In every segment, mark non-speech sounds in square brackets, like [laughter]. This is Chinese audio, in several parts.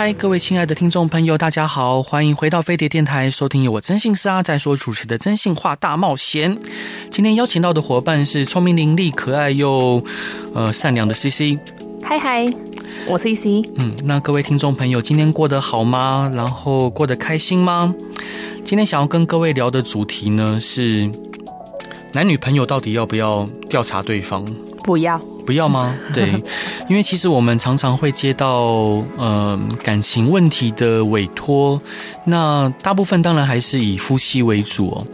嗨嗨，各位亲爱的听众朋友，大家好，欢迎回到飞碟电台，收听由我征信社阿仔所主持的《真性话大冒险》。今天邀请到的伙伴是聪明伶俐、可爱又呃善良的 CC。嗨嗨，我是 CC。嗯，那各位听众朋友，今天过得好吗？然后过得开心吗？今天想要跟各位聊的主题呢，是男女朋友到底要不要调查对方？不要。不要吗？[laughs] 对，因为其实我们常常会接到呃感情问题的委托，那大部分当然还是以夫妻为主哦。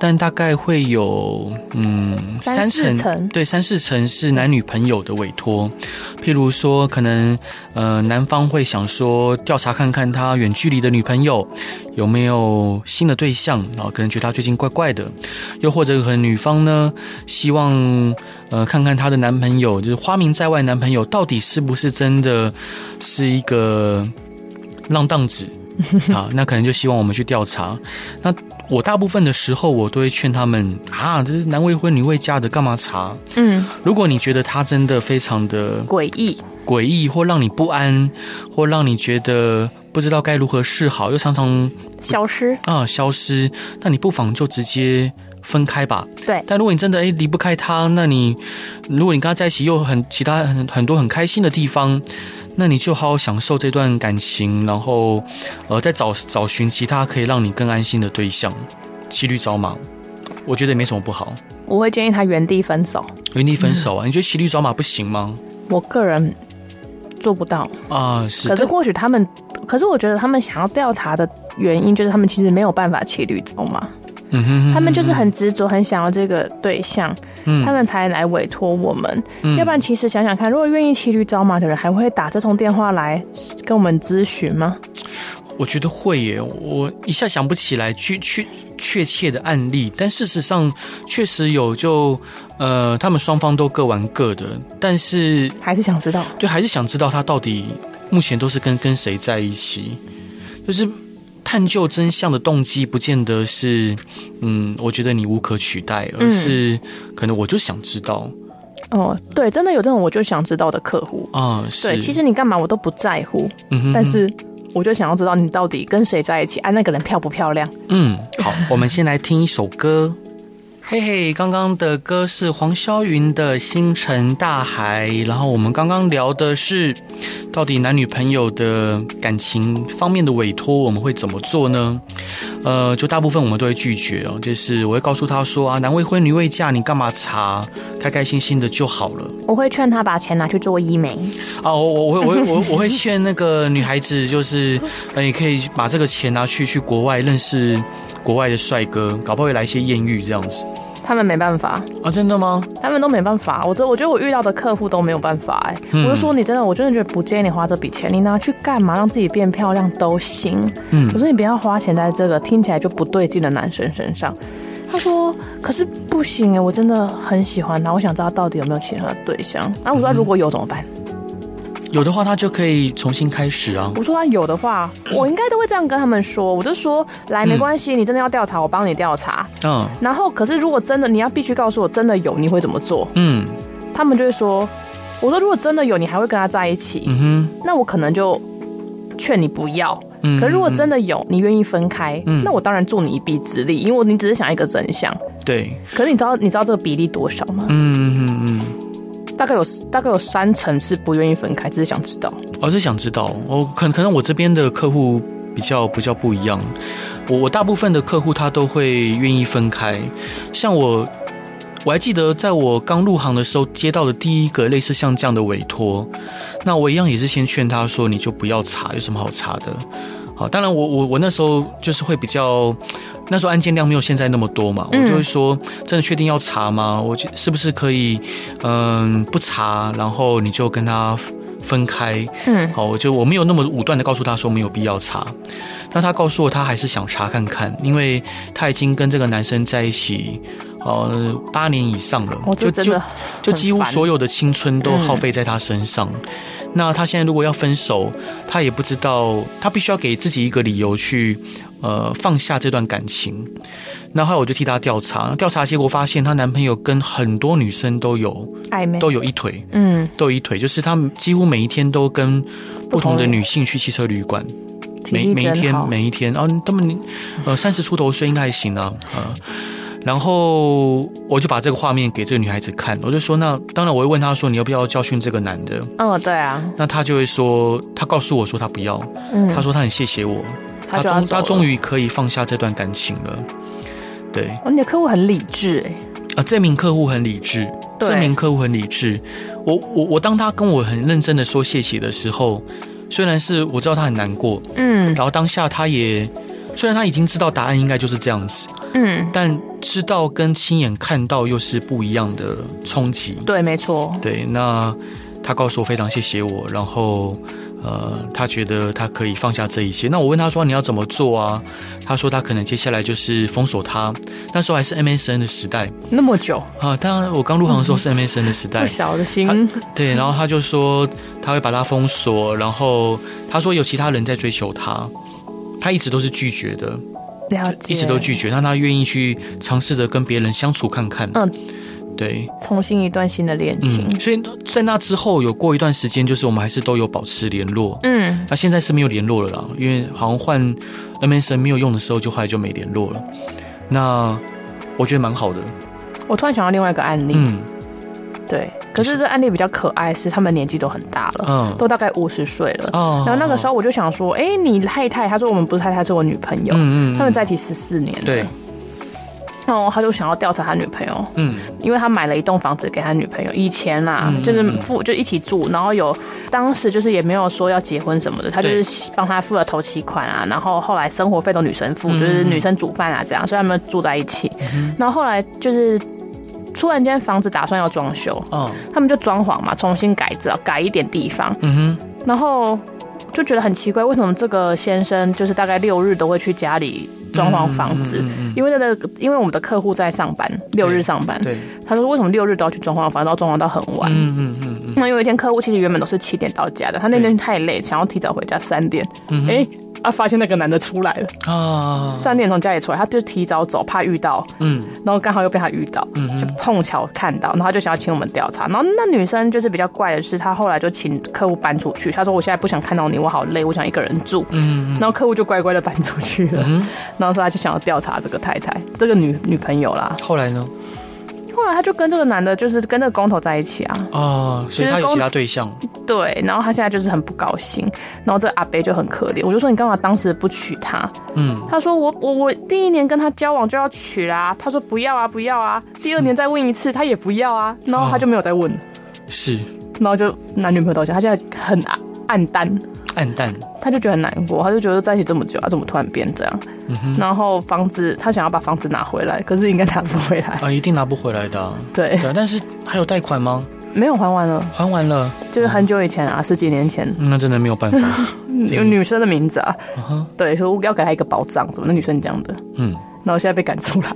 但大概会有嗯三成，对，三四成是男女朋友的委托，譬如说可能呃男方会想说调查看看他远距离的女朋友有没有新的对象，然后可能觉得他最近怪怪的，又或者可能女方呢希望呃看看她的男朋友就是花名在外男朋友到底是不是真的是一个浪荡子 [laughs] 啊，那可能就希望我们去调查那。我大部分的时候，我都会劝他们啊，这是男未婚女未嫁的，干嘛查？嗯，如果你觉得他真的非常的诡异、诡异，或让你不安，或让你觉得不知道该如何是好，又常常消失啊，消失，那你不妨就直接分开吧。对。但如果你真的诶离不开他，那你如果你跟他在一起又很其他很很多很开心的地方。那你就好好享受这段感情，然后，呃，再找找寻其他可以让你更安心的对象，骑驴找马，我觉得也没什么不好。我会建议他原地分手。原地分手啊？嗯、[laughs] 你觉得骑驴找马不行吗？我个人做不到啊。是。可是或许他们，可是我觉得他们想要调查的原因，就是他们其实没有办法骑驴找马。嗯哼，哼，他们就是很执着，很想要这个对象，嗯，他们才来委托我们。嗯，要不然其实想想看，如果愿意骑驴找马的人，还会打这通电话来跟我们咨询吗？我觉得会耶，我一下想不起来确确确切的案例，但事实上确实有就，就呃，他们双方都各玩各的，但是还是想知道，对，还是想知道他到底目前都是跟跟谁在一起，就是。探究真相的动机，不见得是，嗯，我觉得你无可取代，而是可能我就想知道。哦，对，真的有这种我就想知道的客户啊，是。对，其实你干嘛我都不在乎，嗯哼，但是我就想要知道你到底跟谁在一起，啊，那个人漂不漂亮？嗯，好，我们先来听一首歌。嘿嘿，刚刚的歌是黄霄云的《星辰大海》，然后我们刚刚聊的是，到底男女朋友的感情方面的委托，我们会怎么做呢？呃，就大部分我们都会拒绝哦，就是我会告诉他说啊，男未婚女未嫁，你干嘛查？开开心心的就好了。[laughs] 我会劝他把钱拿去做医美。啊，[laughs] 我我我我我我会劝那个女孩子，就是呃，你可以把这个钱拿去去国外认识。国外的帅哥，搞不好会来一些艳遇这样子。他们没办法啊，真的吗？他们都没办法。我这我觉得我遇到的客户都没有办法哎、欸。嗯、我就说你真的，我真的觉得不建议你花这笔钱，你拿去干嘛？让自己变漂亮都行。嗯，我说你不要花钱在这个听起来就不对劲的男生身上。他说，可是不行哎、欸，我真的很喜欢他，我想知道他到底有没有其他的对象。然后我说如果有怎么办？有的话，他就可以重新开始啊。我说他有的话，我应该都会这样跟他们说。我就说，来，没关系，你真的要调查，我帮你调查。嗯。然后，可是如果真的你要必须告诉我真的有，你会怎么做？嗯。他们就会说，我说如果真的有，你还会跟他在一起？嗯哼。那我可能就劝你不要。嗯。可是如果真的有，你愿意分开？嗯。那我当然助你一臂之力，因为我你只是想一个真相。对。可是你知道你知道这个比例多少吗？嗯嗯嗯。大概有大概有三成是不愿意分开，只是想知道。我、是想知道，我可可能我这边的客户比较比较不一样。我我大部分的客户他都会愿意分开。像我我还记得，在我刚入行的时候接到的第一个类似像这样的委托，那我一样也是先劝他说，你就不要查，有什么好查的？好，当然我我我那时候就是会比较。那时候案件量没有现在那么多嘛，我就会说，真的确定要查吗？我是不是可以，嗯，不查，然后你就跟他分开。嗯，好，我就我没有那么武断的告诉他说没有必要查。那他告诉我他还是想查看看，因为他已经跟这个男生在一起呃八年以上了，就就就几乎所有的青春都耗费在他身上。嗯那他现在如果要分手，他也不知道，他必须要给自己一个理由去，呃，放下这段感情。那后来我就替他调查，调查结果发现，她男朋友跟很多女生都有暧昧，都有一腿，嗯，都有一腿，就是他们几乎每一天都跟不同的女性去汽车旅馆，每每一天每一天，然啊，他们呃三十出头岁应该还行啊，呃。然后我就把这个画面给这个女孩子看，我就说，那当然我会问她说，你要不要教训这个男的？哦，对啊。那她就会说，她告诉我说她不要，嗯，她说她很谢谢我，她终她终于可以放下这段感情了。对，哦，你的客户很理智哎。啊，这名客户很理智，这名客户很理智。我我我当他跟我很认真的说谢谢的时候，虽然是我知道他很难过，嗯，然后当下他也虽然他已经知道答案应该就是这样子。嗯，但知道跟亲眼看到又是不一样的冲击。对，没错。对，那他告诉我非常谢谢我，然后呃，他觉得他可以放下这一切。那我问他说，你要怎么做啊？他说他可能接下来就是封锁他。那时候还是 MSN 的时代，那么久啊！当然我刚入行的时候是 MSN 的时代，[laughs] 不小的心。对，然后他就说他会把他封锁，然后他说有其他人在追求他，他一直都是拒绝的。了解，一直都拒绝，让他愿意去尝试着跟别人相处看看。嗯，对，重新一段新的恋情。嗯，所以在那之后有过一段时间，就是我们还是都有保持联络。嗯，那现在是没有联络了啦，因为好像换 MSN 没有用的时候，就后来就没联络了。那我觉得蛮好的。我突然想到另外一个案例。嗯，对。可是这案例比较可爱，是他们年纪都很大了，嗯，都大概五十岁了。哦，然后那个时候我就想说，哎、欸，你太太，他说我们不是太太，是我女朋友。嗯嗯，他们在一起十四年了。对。然后他就想要调查他女朋友，嗯，因为他买了一栋房子给他女朋友，以前啊，就是付就一起住，然后有当时就是也没有说要结婚什么的，他就是帮他付了头期款啊，然后后来生活费都女生付，就是女生煮饭啊这样，所以他们住在一起。然后后来就是。突然间房子打算要装修，哦，他们就装潢嘛，重新改造，改一点地方，嗯哼，然后就觉得很奇怪，为什么这个先生就是大概六日都会去家里装潢房子？因为那个，因为我们的客户在上班，六日上班，对，他说为什么六日都要去装潢房子，然后装潢到很晚？嗯嗯嗯，那有一天客户其实原本都是七点到家的，他那天太累，想要提早回家三点，哎。啊！发现那个男的出来了啊！三点从家里出来，他就提早走，怕遇到，嗯，然后刚好又被他遇到，嗯，就碰巧看到，然后他就想要请我们调查。然后那女生就是比较怪的是，她后来就请客户搬出去，她说：“我现在不想看到你，我好累，我想一个人住。”嗯，然后客户就乖乖的搬出去了。嗯，然后说他就想要调查这个太太，这个女女朋友啦。后来呢？后来他就跟这个男的，就是跟那个工头在一起啊。啊，所以他有其他对象。对，然后他现在就是很不高兴，然后这阿北就很可怜。我就说，你干嘛当时不娶她？嗯，他说我我我第一年跟他交往就要娶啦。他说不要啊不要啊，第二年再问一次，他也不要啊，然后他就没有再问。是，然后就男女朋友道歉，他现在很暗暗淡。暗淡，他就觉得很难过，他就觉得在一起这么久，他怎么突然变这样？然后房子，他想要把房子拿回来，可是应该拿不回来啊，一定拿不回来的。对，对，但是还有贷款吗？没有，还完了，还完了，就是很久以前啊，十几年前。那真的没有办法，[laughs] 有女生的名字啊，对，说我要给他一个保障，怎么？那女生讲的，嗯，然后现在被赶出来，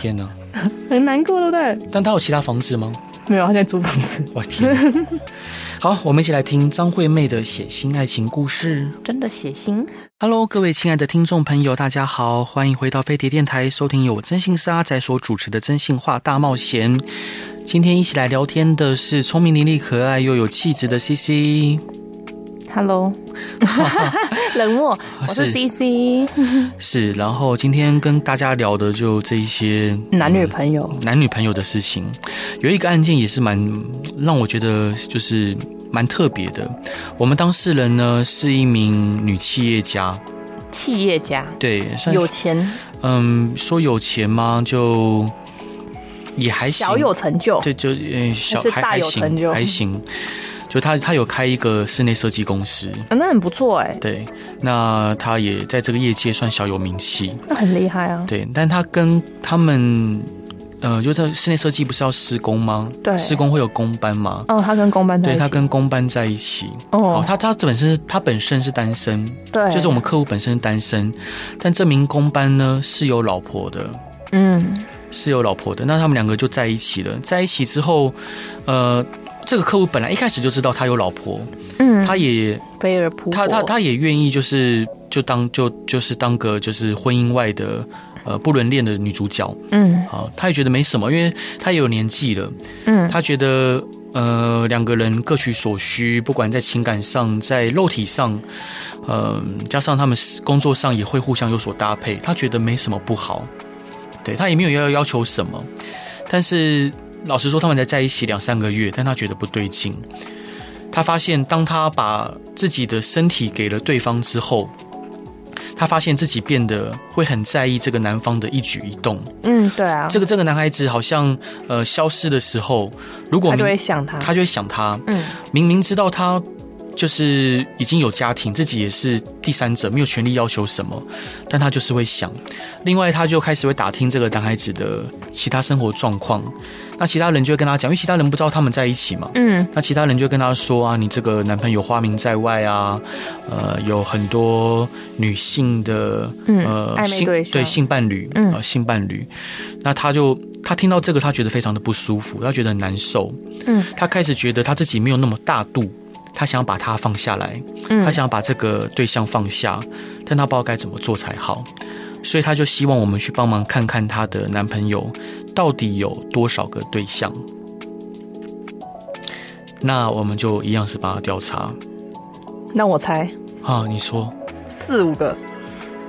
天哪，[laughs] 很难过，对不对？但他有其他房子吗？没有，他在租房子。我天！[laughs] 好，我们一起来听张惠妹的血腥爱情故事。真的血腥。Hello，各位亲爱的听众朋友，大家好，欢迎回到飞碟电台，收听由我真心是阿仔所主持的《真心话大冒险》。今天一起来聊天的是聪明伶俐、可爱又有气质的 CC。Hello，[laughs] 冷漠，我是 CC，[laughs] 是，然后今天跟大家聊的就这一些男女朋友、嗯、男女朋友的事情，有一个案件也是蛮让我觉得就是蛮特别的。我们当事人呢是一名女企业家，企业家。对，算有钱，嗯，说有钱吗？就也还行，小有成就，对，就嗯，小还是大有成就，还行。就他，他有开一个室内设计公司，啊，那很不错哎。对，那他也在这个业界算小有名气，那很厉害啊。对，但他跟他们呃，就是室内设计不是要施工吗？对，施工会有工班吗？哦，他跟工班在一起，对，他跟工班在一起。哦，他他本身他本身是单身，对，就是我们客户本身是单身，但这名工班呢是有老婆的，嗯，是有老婆的。那他们两个就在一起了，在一起之后，呃，这个客户本来一开始就知道他有老婆，嗯，他也飞蛾扑，他他他也愿意就是就当就就是当个就是婚姻外的。呃，不伦恋的女主角，嗯，好，他也觉得没什么，因为他也有年纪了，嗯，他觉得呃两个人各取所需，不管在情感上，在肉体上，呃，加上他们工作上也会互相有所搭配，他觉得没什么不好，对，他也没有要要求什么，但是老实说，他们才在一起两三个月，但他觉得不对劲，他发现当他把自己的身体给了对方之后。他发现自己变得会很在意这个男方的一举一动。嗯，对啊。这个这个男孩子好像呃消失的时候，如果他就会想他，他就会想他。嗯，明明知道他就是已经有家庭，自己也是第三者，没有权利要求什么，但他就是会想。另外，他就开始会打听这个男孩子的其他生活状况。那其他人就会跟他讲，因为其他人不知道他们在一起嘛。嗯。那其他人就跟他说啊，你这个男朋友花名在外啊，呃，有很多女性的呃性对性伴侣，呃性伴侣。那他就他听到这个，他觉得非常的不舒服，他觉得很难受。嗯。他开始觉得他自己没有那么大度，他想把他放下来，他想把这个对象放下，但他不知道该怎么做才好，所以他就希望我们去帮忙看看他的男朋友。到底有多少个对象？那我们就一样是帮他调查。那我猜啊，你说四五个？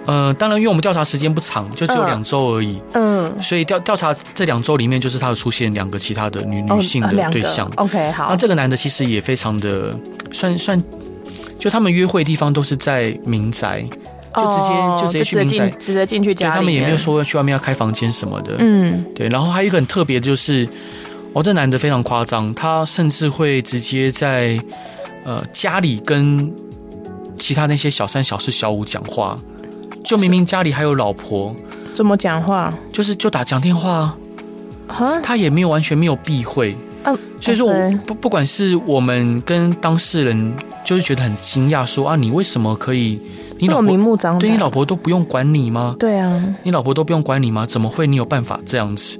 呃，当然，因为我们调查时间不长，就只有两周而已。嗯，所以调调查这两周里面，就是他有出现两个其他的女女性的对象。OK，好。那这个男的其实也非常的算算，就他们约会的地方都是在民宅。就直接就直接去民宅，直接进去家里。他们也没有说去外面要开房间什么的。嗯，对。然后还有一个很特别的就是，哦，这男的非常夸张，他甚至会直接在呃家里跟其他那些小三、小四、小五讲话。就明明家里还有老婆，怎么讲话？就是就打讲电话。啊，他也没有完全没有避讳。嗯，所以说我不不管是我们跟当事人，就是觉得很惊讶，说啊，你为什么可以？你老婆对你老婆都不用管你吗？对啊，你老婆都不用管你吗？怎么会你有办法这样子？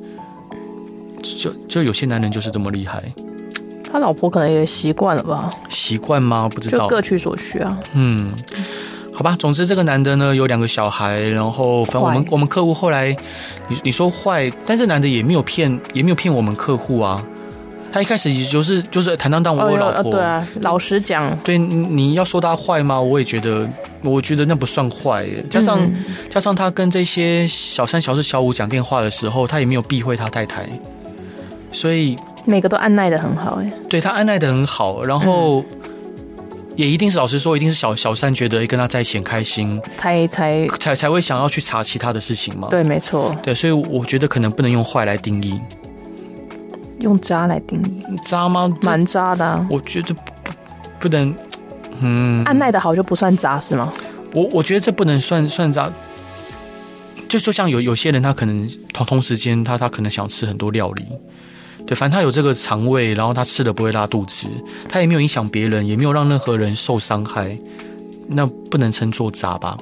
就就有些男人就是这么厉害。他老婆可能也习惯了吧？习惯吗？不知道，就各取所需啊。嗯，好吧。总之，这个男的呢有两个小孩，然后反正我们我们客户后来，你你说坏，但是男的也没有骗，也没有骗我们客户啊。他一开始也就是就是坦荡荡，我老婆、哦、对啊，老实讲，对，你要说他坏吗？我也觉得，我觉得那不算坏。加上、嗯、加上他跟这些小三、小四、小五讲电话的时候，他也没有避讳他太太，所以每个都按耐的很好哎。对，他按耐的很好，然后、嗯、也一定是老实说，一定是小小三觉得跟他在一起很开心，才才才才会想要去查其他的事情嘛。对，没错。对，所以我觉得可能不能用坏来定义。用渣来定义，渣吗？蛮渣的、啊。我觉得不不能，[tsk] 嗯，按耐的好就不算渣是吗？我我觉得这不能算算渣。就就像有有些人，他可能同同时间，他他可能想吃很多料理，对，反正他有这个肠胃，然后他吃的不会拉肚子，他也没有影响别人，也没有让任何人受伤害，那不能称作渣吧？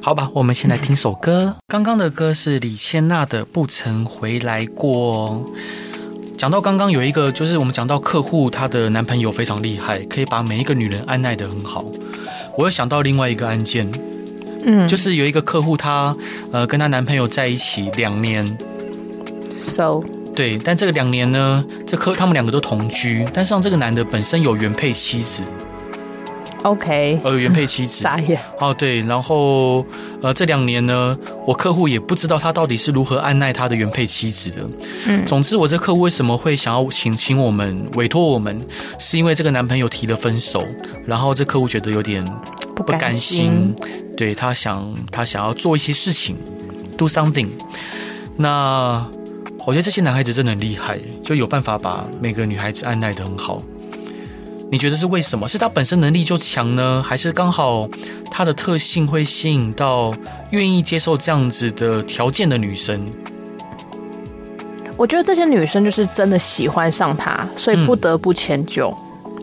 好吧，我们先来听首歌。[laughs] 刚刚的歌是李千娜的《不曾回来过》。讲到刚刚有一个，就是我们讲到客户，她的男朋友非常厉害，可以把每一个女人按耐的很好。我又想到另外一个案件，嗯，就是有一个客户，她呃跟她男朋友在一起两年，so 对，但这个两年呢，这客他们两个都同居，但是让这个男的本身有原配妻子。OK，呃，原配妻子，[laughs] 傻眼。哦，对，然后呃，这两年呢，我客户也不知道他到底是如何按捺他的原配妻子的。嗯，总之，我这客户为什么会想要请请我们委托我们，是因为这个男朋友提了分手，然后这客户觉得有点不甘心，对，他想他想要做一些事情，do something。那我觉得这些男孩子真的很厉害，就有办法把每个女孩子按耐得很好。你觉得是为什么？是他本身能力就强呢，还是刚好他的特性会吸引到愿意接受这样子的条件的女生？我觉得这些女生就是真的喜欢上他，所以不得不迁就。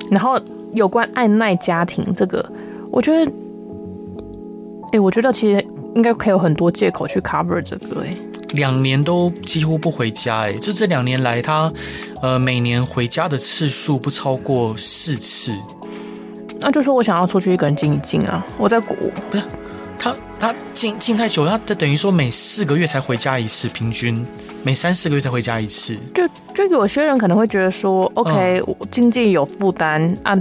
然后有关按耐家庭这个，我觉得，哎、我觉得其实应该可以有很多借口去 cover 这个、哎，两年都几乎不回家、欸，哎，就这两年来他，呃，每年回家的次数不超过四次。那就说我想要出去一个人静一静啊，我在国，不是。他他静静太久，他他等于说每四个月才回家一次，平均每三四个月才回家一次。就就有些人可能会觉得说，OK，我经济有负担，啊，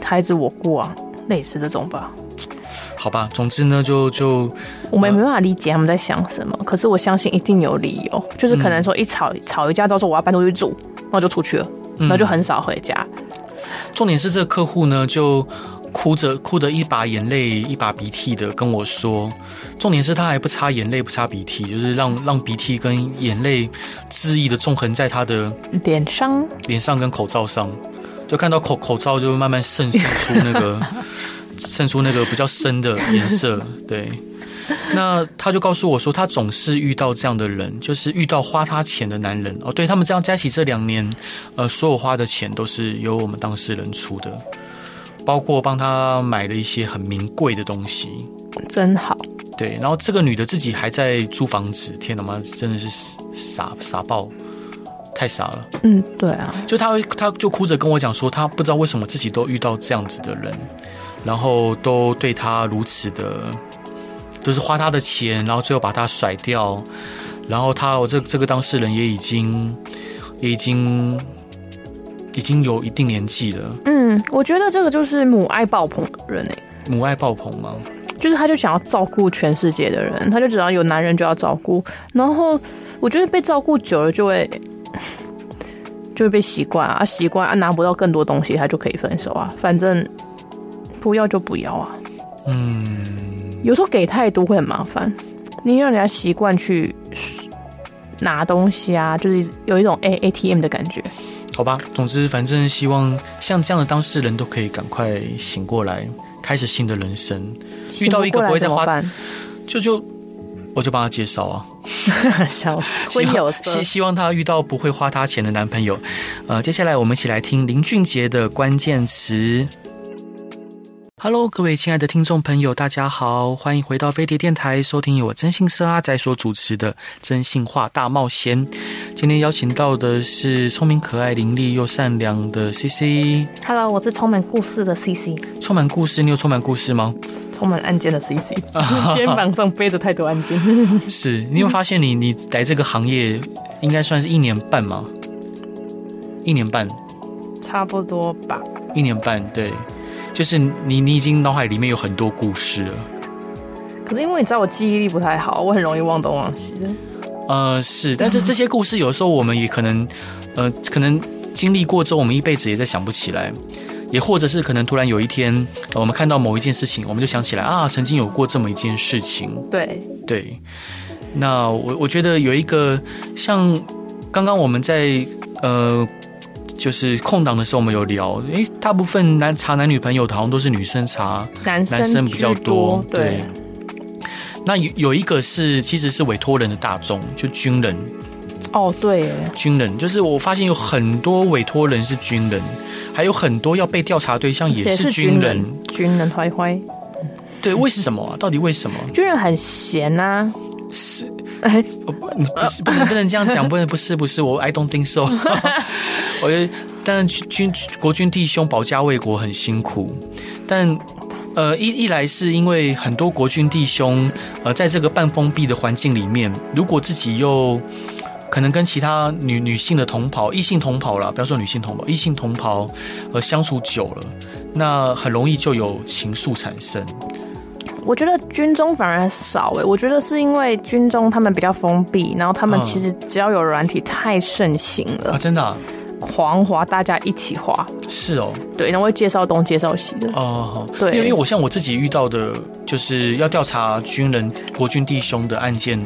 孩子我过啊，类似这种吧。好吧，总之呢，就就我们也没办法理解他们在想什么，可是我相信一定有理由，就是可能说一吵吵一架之后说我要搬出去住，然后就出去了，然后就很少回家。嗯、重点是这个客户呢就。哭着哭得，一把眼泪一把鼻涕的跟我说，重点是他还不擦眼泪不擦鼻涕，就是让让鼻涕跟眼泪恣意的纵横在他的脸上，脸上跟口罩上，就看到口口罩就慢慢渗渗出那个渗出那个比较深的颜色。[laughs] 对，那他就告诉我说，他总是遇到这样的人，就是遇到花他钱的男人哦。对他们这样加起这两年，呃，所有花的钱都是由我们当事人出的。包括帮他买了一些很名贵的东西，真好。对，然后这个女的自己还在租房子，天哪妈，真的是傻傻爆，太傻了。嗯，对啊，就她，她就哭着跟我讲说，她不知道为什么自己都遇到这样子的人，然后都对他如此的，就是花他的钱，然后最后把他甩掉，然后他，我这这个当事人也已经，也已经。已经有一定年纪了。嗯，我觉得这个就是母爱爆棚的人哎。母爱爆棚吗？就是他就想要照顾全世界的人，他就只要有男人就要照顾。然后我觉得被照顾久了就会就会被习惯啊，习惯啊，拿不到更多东西他就可以分手啊。反正不要就不要啊。嗯，有时候给太多会很麻烦，你让人家习惯去拿东西啊，就是有一种 A A T M 的感觉。好吧，总之，反正希望像这样的当事人都可以赶快醒过来，开始新的人生。遇到一个不会再花，就就我就帮他介绍啊。[laughs] 小温有希希望他遇到不会花他钱的男朋友。呃，接下来我们一起来听林俊杰的关键词。Hello，各位亲爱的听众朋友，大家好，欢迎回到飞碟电台，收听由我真心社阿仔所主持的《真性话大冒险》。今天邀请到的是聪明可爱、伶俐又善良的 CC。Hello，我是充满故事的 CC。充满故事，你有充满故事吗？充满案件的 CC，[laughs] 肩膀上背着太多案件。[laughs] 是你有发现，你你来这个行业应该算是一年半吗？一年半，差不多吧。一年半，对。就是你，你已经脑海里面有很多故事了。可是因为你知道我记忆力不太好，我很容易忘东忘西的。呃，是，但是这些故事有时候我们也可能，呃，可能经历过之后，我们一辈子也在想不起来，也或者是可能突然有一天，呃，我们看到某一件事情，我们就想起来啊，曾经有过这么一件事情。对对。那我我觉得有一个像刚刚我们在呃。就是空档的时候，我们有聊，诶、欸，大部分男查男女朋友的，好像都是女生查，男生，男生比较多。对，对那有有一个是，其实是委托人的大众，就军人。哦，对，军人就是我发现有很多委托人是军人，还有很多要被调查对象也是军人。军人坏坏。对，为什么啊？到底为什么？军人很闲啊。是。哎，我不，不是不能不能这样讲，不能不是不是我 I don't think so。[laughs] 我觉得，但军国军弟兄保家卫国很辛苦，但呃一一来是因为很多国军弟兄呃在这个半封闭的环境里面，如果自己又可能跟其他女女性的同袍、异性同袍啦，不要说女性同袍，异性同袍呃相处久了，那很容易就有情愫产生。我觉得军中反而少诶，我觉得是因为军中他们比较封闭，然后他们其实只要有软体太盛行了。啊，真的，狂滑，大家一起滑，是哦，对，然后会介绍东介绍西的。哦，对，因为我像我自己遇到的，就是要调查军人国军弟兄的案件，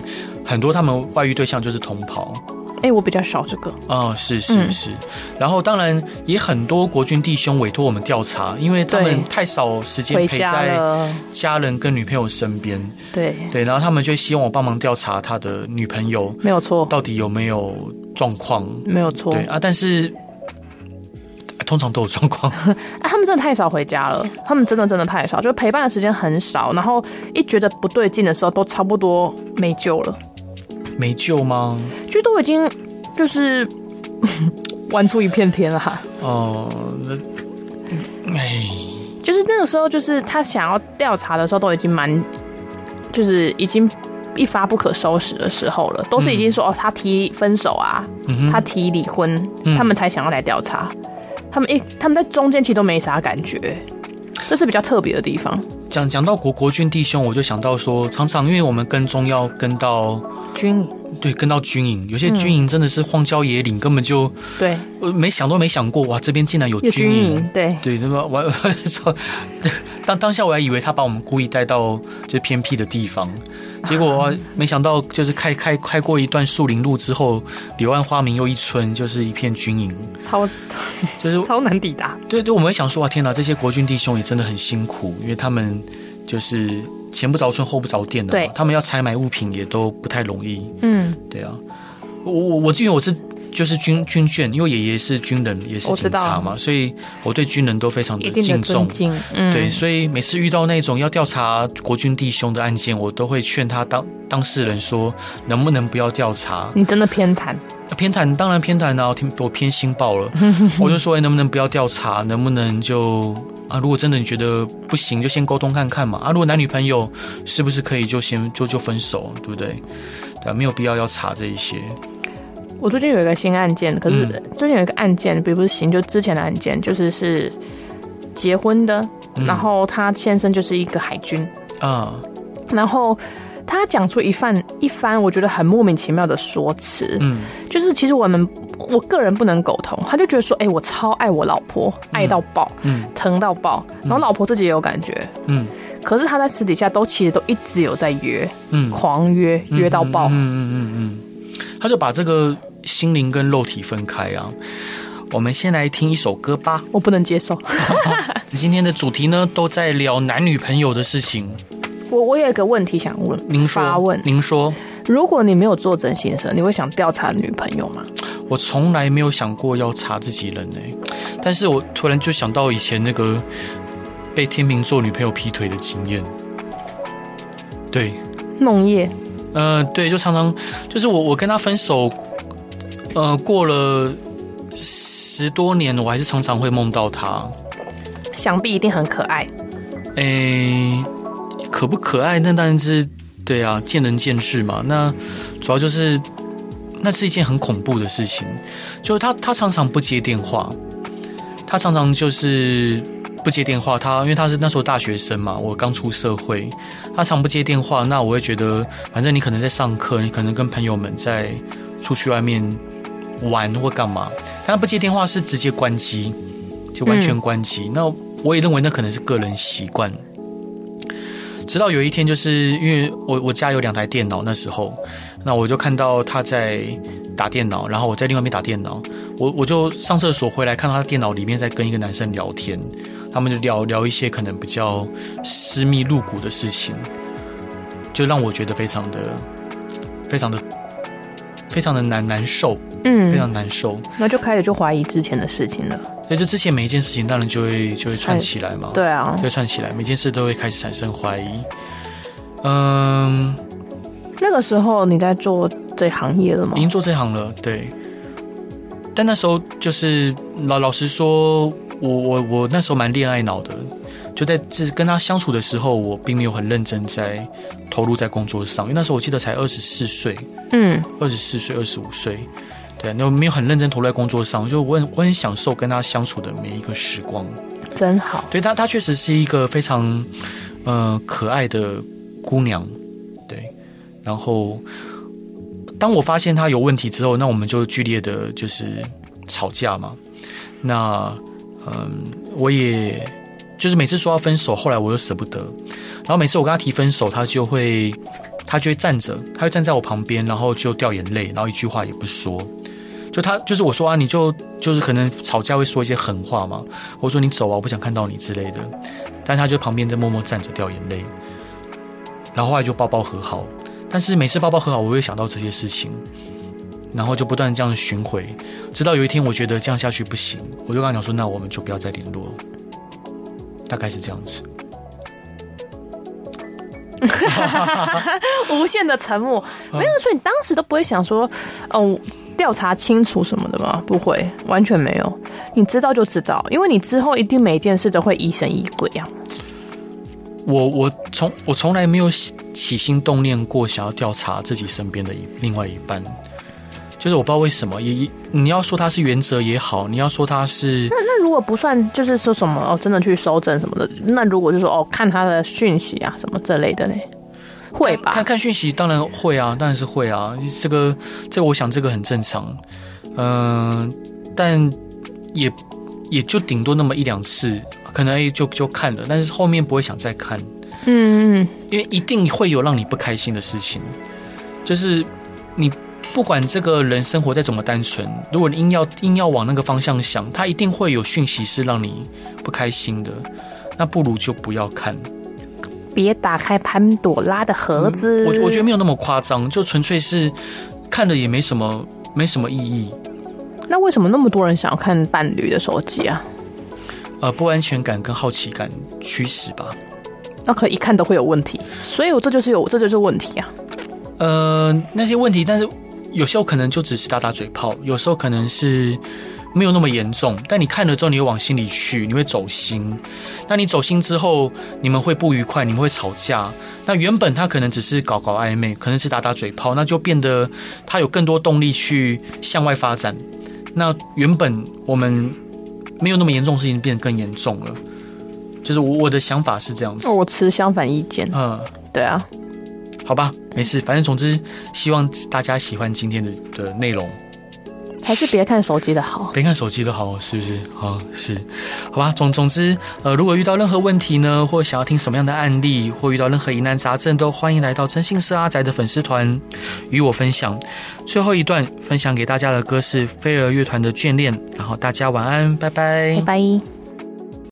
很多他们外遇对象就是同袍。哎、欸，我比较少这个。哦，是是是，嗯、然后当然也很多国军弟兄委托我们调查，因为他们太少时间陪在家人跟女朋友身边，对。对，然后他们就希望我帮忙调查他的女朋友，没有错，到底有没有状况，没有错。对啊，但是通常都有状况。哎，[laughs] 他们真的太少回家了，他们真的真的太少，就陪伴的时间很少，然后一觉得不对劲的时候，都差不多没救了。没救吗？就都已经就是 [laughs] 玩出一片天了哈。哦，那哎，就是那个时候，就是他想要调查的时候，都已经蛮，就是已经一发不可收拾的时候了。都是已经说、嗯、哦，他提分手啊，嗯、他提离婚、嗯，他们才想要来调查。他们一他们在中间其实都没啥感觉，这是比较特别的地方。讲讲到国国军弟兄，我就想到说，常常因为我们跟踪要跟到军营。对，跟到军营，有些军营真的是荒郊野岭，嗯、根本就对，我没想都没想过，哇，这边竟然有军营，对。对，那么我 [laughs] 当当下我还以为他把我们故意带到就偏僻的地方，结果 [laughs] 没想到就是开开开过一段树林路之后，柳暗花明又一村，就是一片军营，超就是超难抵达。对对，我们想说啊，天哪，这些国军弟兄也真的很辛苦，因为他们就是。前不着村后不着店的，他们要采买物品也都不太容易。嗯，对啊，我我我因为我是就是军军眷，因为爷爷是军人，也是警察嘛，所以我对军人都非常的敬重。嗯，对，所以每次遇到那种要调查国军弟兄的案件，我都会劝他当当事人说，能不能不要调查？你真的偏袒？偏袒当然偏袒啊，我偏心爆了。[laughs] 我就说，能不能不要调查？能不能就？啊，如果真的你觉得不行，就先沟通看看嘛。啊，如果男女朋友是不是可以就先就就分手，对不对？对啊，没有必要要查这一些。我最近有一个新案件，可是最近有一个案件，并不是行，就之前的案件，就是是结婚的，嗯、然后他先生就是一个海军啊，然后。他讲出一番一番，我觉得很莫名其妙的说辞。嗯，就是其实我们我个人不能苟同。他就觉得说，哎、欸，我超爱我老婆，嗯、爱到爆，嗯，疼到爆。然后老婆自己也有感觉，嗯。可是他在私底下都其实都一直有在约，嗯，狂约约到爆，嗯嗯嗯嗯。他就把这个心灵跟肉体分开啊。我们先来听一首歌吧。我不能接受。[laughs] 今天的主题呢，都在聊男女朋友的事情。我我有一个问题想问，您说，发问，您说，如果你没有做真先生，你会想调查女朋友吗？我从来没有想过要查自己人呢，但是我突然就想到以前那个被天秤座女朋友劈腿的经验。对，梦夜，嗯、呃，对，就常常就是我我跟他分手，呃，过了十多年，我还是常常会梦到他。想必一定很可爱。诶。可不可爱？那当然是对啊，见仁见智嘛。那主要就是，那是一件很恐怖的事情。就他，他常常不接电话，他常常就是不接电话。他因为他是那时候大学生嘛，我刚出社会，他常不接电话。那我会觉得，反正你可能在上课，你可能跟朋友们在出去外面玩或干嘛。但他不接电话是直接关机，就完全关机。那我也认为那可能是个人习惯。直到有一天，就是因为我我家有两台电脑，那时候，那我就看到他在打电脑，然后我在另外一边打电脑，我我就上厕所回来，看到他电脑里面在跟一个男生聊天，他们就聊聊一些可能比较私密露骨的事情，就让我觉得非常的非常的非常的难难受，嗯，非常难受，那就开始就怀疑之前的事情了。所以就之前每一件事情，当然就会就会串起来嘛。对啊，就会串起来，每件事都会开始产生怀疑。嗯，那个时候你在做这行业了吗？已经做这行了，对。但那时候就是老老实说，我我我那时候蛮恋爱脑的，就在就是跟他相处的时候，我并没有很认真在投入在工作上，因为那时候我记得才二十四岁，嗯，二十四岁，二十五岁。对，那我没有很认真投入在工作上，就我很我很享受跟他相处的每一个时光，真好。对他，他确实是一个非常呃可爱的姑娘。对，然后当我发现他有问题之后，那我们就剧烈的就是吵架嘛。那嗯、呃，我也就是每次说要分手，后来我又舍不得。然后每次我跟他提分手，他就会他就会站着，他会站在我旁边，然后就掉眼泪，然后一句话也不说。就他就是我说啊，你就就是可能吵架会说一些狠话嘛，或者说你走啊，我不想看到你之类的。但他就旁边在默默站着掉眼泪，然后后来就抱抱和好。但是每次抱抱和好，我会想到这些事情，然后就不断这样巡回，直到有一天我觉得这样下去不行，我就跟他讲说，那我们就不要再联络，大概是这样子。[laughs] 无限的沉默，没有，所以你当时都不会想说，哦，调查清楚什么的吗？不会，完全没有。你知道就知道，因为你之后一定每一件事都会疑神疑鬼啊。我我从我从来没有起心动念过想要调查自己身边的一另外一半，就是我不知道为什么，也你要说他是原则也好，你要说他是那那如果不算，就是说什么哦，真的去搜证什么的，那如果就说哦，看他的讯息啊什么这类的呢？会吧？看看讯息当然会啊，当然是会啊，这个这个我想这个很正常，嗯、呃，但也也就顶多那么一两次。可能就就看了，但是后面不会想再看，嗯嗯，因为一定会有让你不开心的事情，就是你不管这个人生活再怎么单纯，如果你硬要硬要往那个方向想，他一定会有讯息是让你不开心的，那不如就不要看，别打开潘朵拉的盒子。嗯、我我觉得没有那么夸张，就纯粹是看了也没什么没什么意义。那为什么那么多人想要看伴侣的手机啊？呃，不安全感跟好奇感驱使吧，那可一看都会有问题，所以我这就是有，这就是问题啊。呃，那些问题，但是有时候可能就只是打打嘴炮，有时候可能是没有那么严重，但你看了之后，你会往心里去，你会走心。那你走心之后，你们会不愉快，你们会吵架。那原本他可能只是搞搞暧昧，可能是打打嘴炮，那就变得他有更多动力去向外发展。那原本我们。没有那么严重的事情变得更严重了，就是我我的想法是这样子。我持相反意见。嗯，对啊，好吧，没事，反正总之希望大家喜欢今天的的内容。还是别看手机的好，别看手机的好，是不是？啊，是，好吧。总总之，呃，如果遇到任何问题呢，或想要听什么样的案例，或遇到任何疑难杂症，都欢迎来到真心是阿宅的粉丝团与我分享。最后一段分享给大家的歌是飞儿乐团的《眷恋》，然后大家晚安，拜拜，拜拜。